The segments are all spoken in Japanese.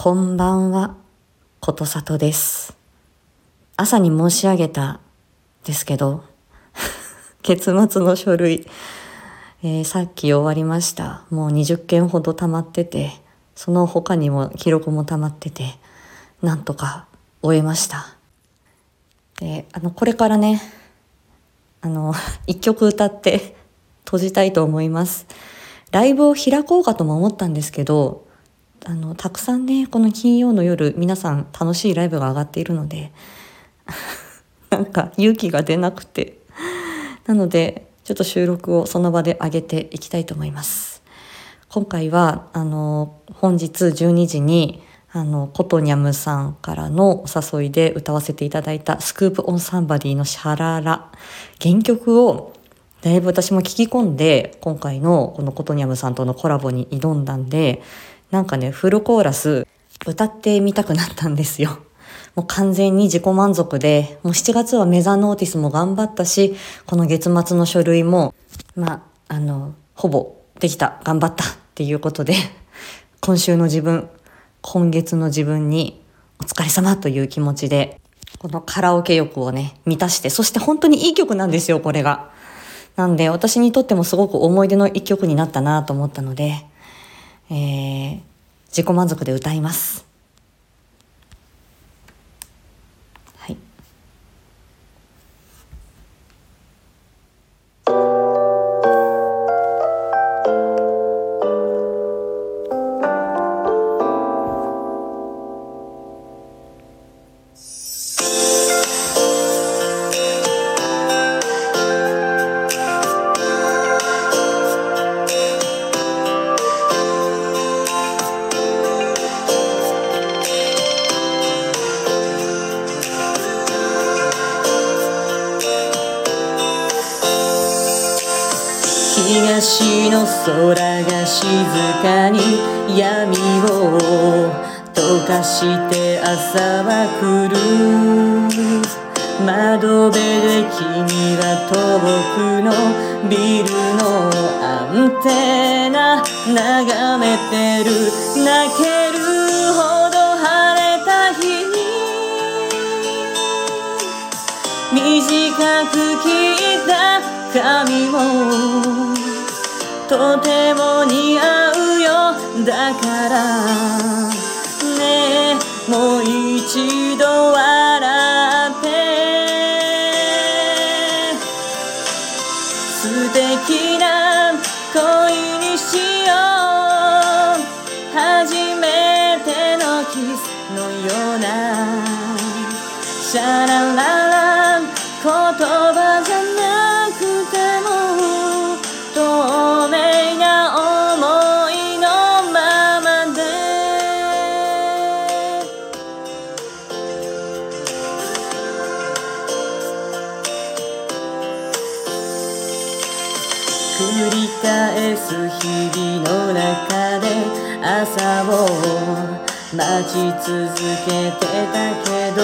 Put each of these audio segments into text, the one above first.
こんばんは、ことさとです。朝に申し上げたですけど、月末の書類、えーさっき終わりました。もう20件ほど溜まってて、その他にも記録も溜まってて、なんとか終えました。で、あの、これからね、あの、一曲歌って閉じたいと思います。ライブを開こうかとも思ったんですけど、あの、たくさんね、この金曜の夜、皆さん楽しいライブが上がっているので、なんか勇気が出なくて。なので、ちょっと収録をその場で上げていきたいと思います。今回は、あの、本日12時に、あの、コトニャムさんからのお誘いで歌わせていただいたスクープオンサンバディのシャララ。原曲をだいぶ私も聞き込んで、今回のこのコトニャムさんとのコラボに挑んだんで、なんかね、フルコーラス歌ってみたくなったんですよ。もう完全に自己満足で、もう7月はメザノーティスも頑張ったし、この月末の書類も、まあ、あの、ほぼできた、頑張ったっていうことで、今週の自分、今月の自分にお疲れ様という気持ちで、このカラオケ欲をね、満たして、そして本当にいい曲なんですよ、これが。なんで、私にとってもすごく思い出の一曲になったなと思ったので、えー、自己満足で歌います。東の空が静かに闇を溶かして朝は来る。窓辺で君は遠くのビルのアンテナ眺めてる。泣けるほど晴れた日。に短く切った髪もとても似合うよ。だからねえもう一度笑って。素敵な恋にしよう。初めてのキスのような。シャラララ言葉繰り返す日々の中で朝を待ち続けてたけど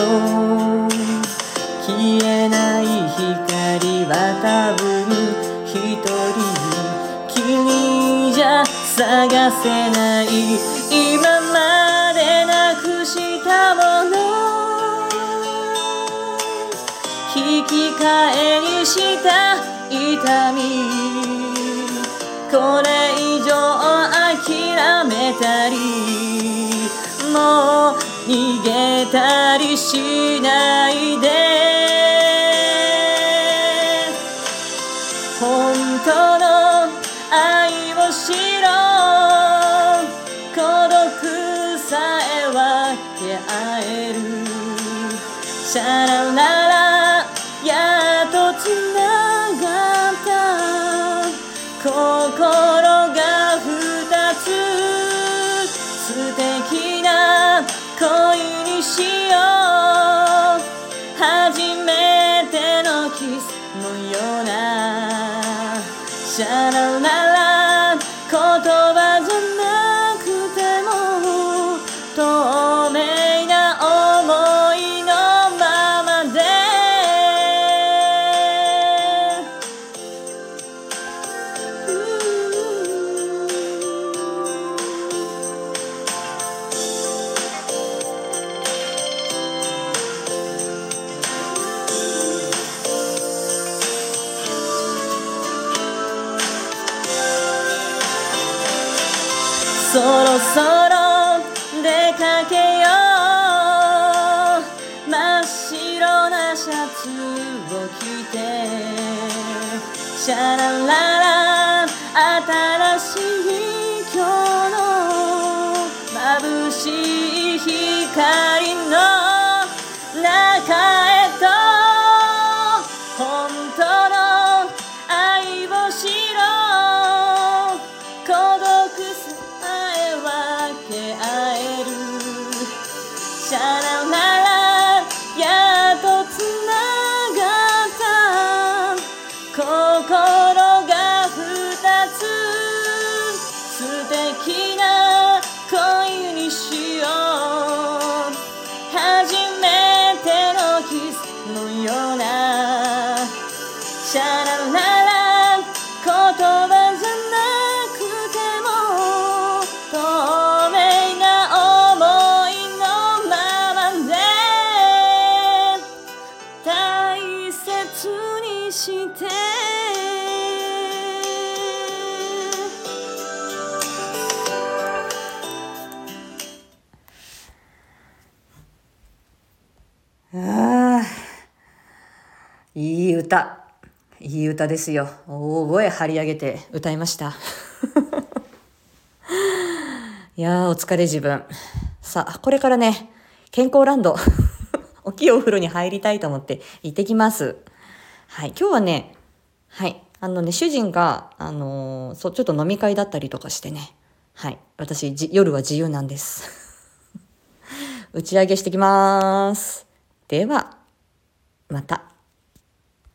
消えない光は多分一人きりじゃ探せない今までなくしたもの。引き換えにした痛み。これ以上諦めたりもう逃げたりしないで。本当の愛を知ろう。孤独さえ分け合える。シャララシャララそろそろ出かけよう真っ白なシャツを着てシャラララ新しい今日の眩しい光のさらなら。やっとつながった。心が二つ。素敵な恋にしよう。いい歌。いい歌ですよ。大声張り上げて歌いました。いやーお疲れ自分。さあこれからね健康ランド。大きいお風呂に入りたいと思って行ってきます。はい今日はねはいあのね主人があのーそうちょっと飲み会だったりとかしてね。はい私じ夜は自由なんです。打ち上げしてきます。ではまた。